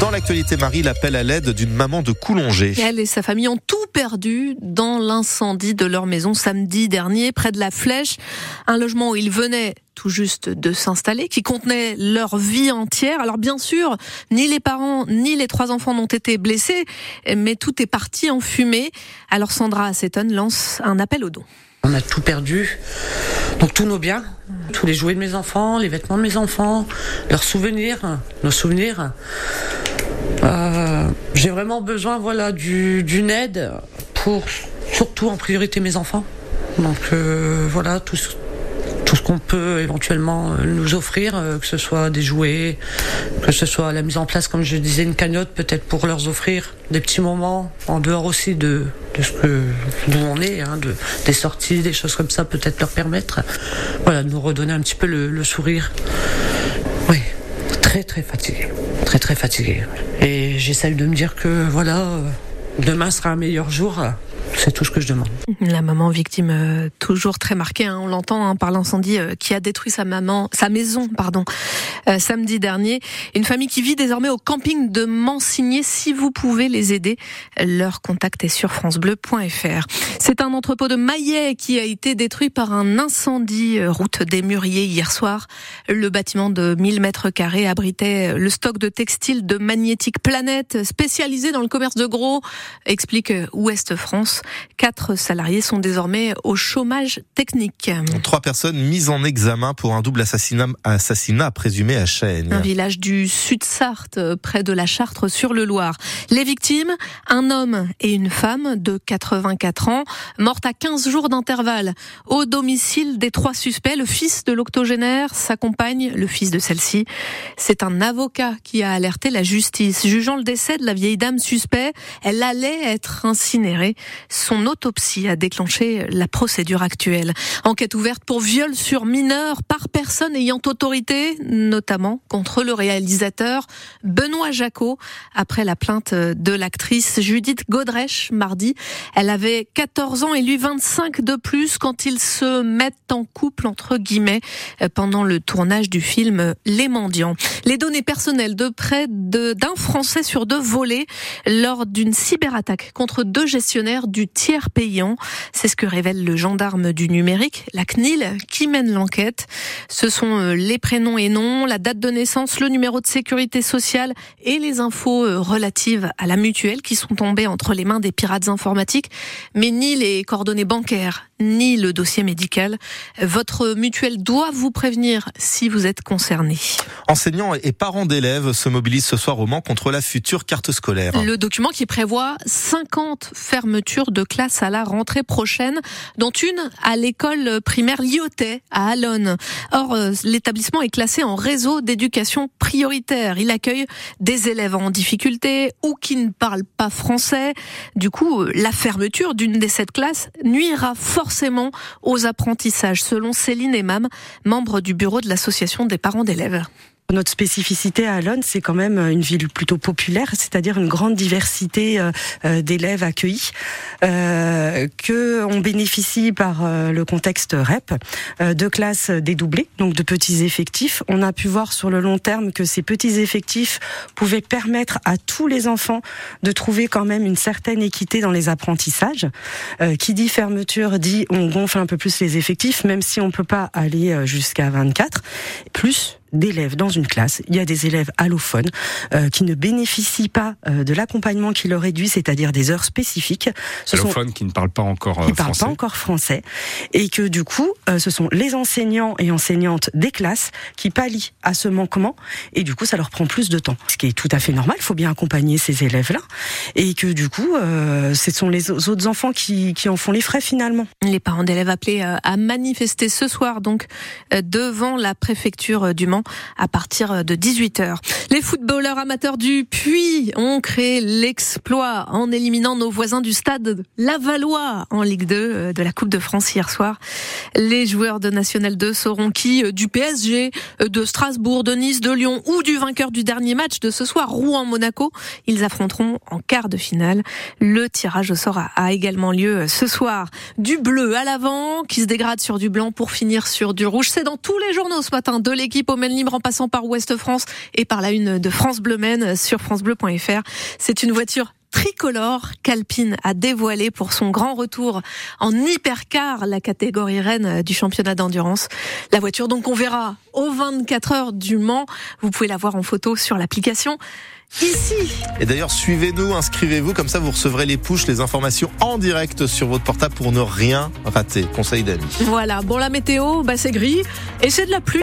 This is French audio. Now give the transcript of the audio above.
Dans l'actualité, Marie l'appelle à l'aide d'une maman de Coulongé. Elle et sa famille ont tout perdu dans l'incendie de leur maison samedi dernier près de la Flèche, un logement où ils venaient tout juste de s'installer, qui contenait leur vie entière. Alors bien sûr, ni les parents ni les trois enfants n'ont été blessés, mais tout est parti en fumée. Alors Sandra Asseton lance un appel aux dons. On a tout perdu, donc tous nos biens, tous les jouets de mes enfants, les vêtements de mes enfants, leurs souvenirs, nos souvenirs. J'ai vraiment besoin voilà, d'une aide pour surtout en priorité mes enfants. Donc euh, voilà, tout, tout ce qu'on peut éventuellement euh, nous offrir, euh, que ce soit des jouets, que ce soit la mise en place, comme je disais, une cagnotte peut-être pour leur offrir des petits moments en dehors aussi de, de ce que nous on est, hein, de, des sorties, des choses comme ça, peut-être leur permettre, voilà, de nous redonner un petit peu le, le sourire. Oui, très très fatigué, très très fatigué. Et j'essaie de me dire que voilà, euh, demain sera un meilleur jour. C'est tout ce que je demande. La maman victime euh, toujours très marquée, hein, on l'entend hein, par l'incendie euh, qui a détruit sa maman, sa maison, pardon, euh, samedi dernier. Une famille qui vit désormais au camping de Mansigné. Si vous pouvez les aider, leur contact est sur francebleu.fr. C'est un entrepôt de maillet qui a été détruit par un incendie route des Mûriers hier soir. Le bâtiment de 1000 mètres carrés abritait le stock de textiles de Magnétique Planète, spécialisé dans le commerce de gros, explique Ouest France. Quatre salariés sont désormais au chômage technique. Trois personnes mises en examen pour un double assassinat, assassinat présumé à Chêne. Un village du Sud-Sarthe, près de la Chartre sur le Loir. Les victimes, un homme et une femme de 84 ans, mortes à 15 jours d'intervalle. Au domicile des trois suspects, le fils de l'octogénaire, sa compagne, le fils de celle-ci. C'est un avocat qui a alerté la justice. Jugeant le décès de la vieille dame suspect, elle allait être incinérée. Son autopsie a déclenché la procédure actuelle. Enquête ouverte pour viol sur mineur par personne ayant autorité, notamment contre le réalisateur Benoît Jacot, après la plainte de l'actrice Judith Godrèche mardi. Elle avait 14 ans et lui 25 de plus quand ils se mettent en couple, entre guillemets, pendant le tournage du film Les Mendiants. Les données personnelles de près d'un Français sur deux volées lors d'une cyberattaque contre deux gestionnaires du tiers payant. C'est ce que révèle le gendarme du numérique, la CNIL, qui mène l'enquête. Ce sont euh, les prénoms et noms, la date de naissance, le numéro de sécurité sociale et les infos euh, relatives à la mutuelle qui sont tombées entre les mains des pirates informatiques, mais ni les coordonnées bancaires, ni le dossier médical. Votre mutuelle doit vous prévenir si vous êtes concerné. Enseignants et parents d'élèves se mobilisent ce soir au Mans contre la future carte scolaire. Le document qui prévoit 50 fermetures de classes à la rentrée prochaine, dont une à l'école primaire Lyotet à Alonne. Or, euh, l'établissement est classé en réseau d'éducation prioritaire. Il accueille des élèves en difficulté ou qui ne parlent pas français. Du coup, euh, la fermeture d'une des sept classes nuira forcément aux apprentissages, selon Céline Emam, membre du bureau de l'association des parents d'élèves. Notre spécificité à Alonne, c'est quand même une ville plutôt populaire, c'est-à-dire une grande diversité euh, euh, d'élèves accueillis, euh, que on bénéficie par euh, le contexte REP de classes dédoublées, donc de petits effectifs. On a pu voir sur le long terme que ces petits effectifs pouvaient permettre à tous les enfants de trouver quand même une certaine équité dans les apprentissages. qui dit fermeture dit on gonfle un peu plus les effectifs, même si on peut pas aller jusqu'à 24. Plus d'élèves dans une classe. Il y a des élèves allophones euh, qui ne bénéficient pas euh, de l'accompagnement qui leur est dû, c'est-à-dire des heures spécifiques. Ce allophones sont... qui ne parlent pas encore euh, qui français. parlent pas encore français. Et que du coup, euh, ce sont les enseignants et enseignantes des classes qui pallient à ce manquement. Et du coup, ça leur prend plus de temps. Ce qui est tout à fait normal. Il faut bien accompagner ces élèves-là. Et que du coup, euh, ce sont les autres enfants qui, qui en font les frais finalement. Les parents d'élèves appelés à manifester ce soir, donc, devant la préfecture du Mans à partir de 18h. Les footballeurs amateurs du Puy ont créé l'exploit en éliminant nos voisins du stade Lavallois en Ligue 2 de la Coupe de France hier soir. Les joueurs de National 2 sauront qui du PSG, de Strasbourg, de Nice, de Lyon ou du vainqueur du dernier match de ce soir, Rouen-Monaco. Ils affronteront en quart de finale. Le tirage au sort a également lieu ce soir. Du bleu à l'avant qui se dégrade sur du blanc pour finir sur du rouge. C'est dans tous les journaux ce matin de l'équipe au Libre en passant par Ouest France et par la une de France Bleu Maine sur francebleu.fr. C'est une voiture tricolore qu'Alpine a dévoilé pour son grand retour en hypercar, la catégorie reine du championnat d'endurance. La voiture donc on verra aux 24 heures du Mans. Vous pouvez la voir en photo sur l'application ici. Et d'ailleurs, suivez-nous, inscrivez-vous, comme ça vous recevrez les push, les informations en direct sur votre portable pour ne rien rater. Conseil d'amis. Voilà, bon la météo, bah c'est gris et c'est de la pluie.